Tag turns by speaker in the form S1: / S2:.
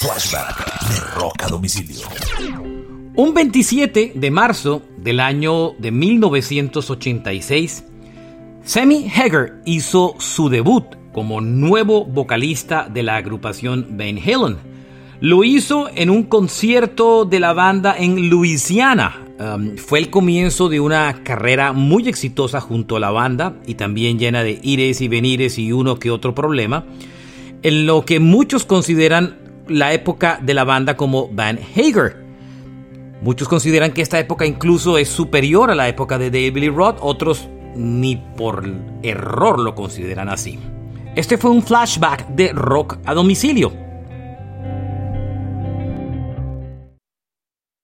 S1: Flashback de Rock a Domicilio.
S2: Un 27 de marzo del año de 1986, Sammy Hagar hizo su debut como nuevo vocalista de la agrupación Van Halen. Lo hizo en un concierto de la banda en Luisiana. Um, fue el comienzo de una carrera muy exitosa junto a la banda y también llena de ires y venires y uno que otro problema, en lo que muchos consideran la época de la banda como Van Hager. Muchos consideran que esta época incluso es superior a la época de David Lee Roth, otros ni por error lo consideran así. Este fue un flashback de rock a domicilio.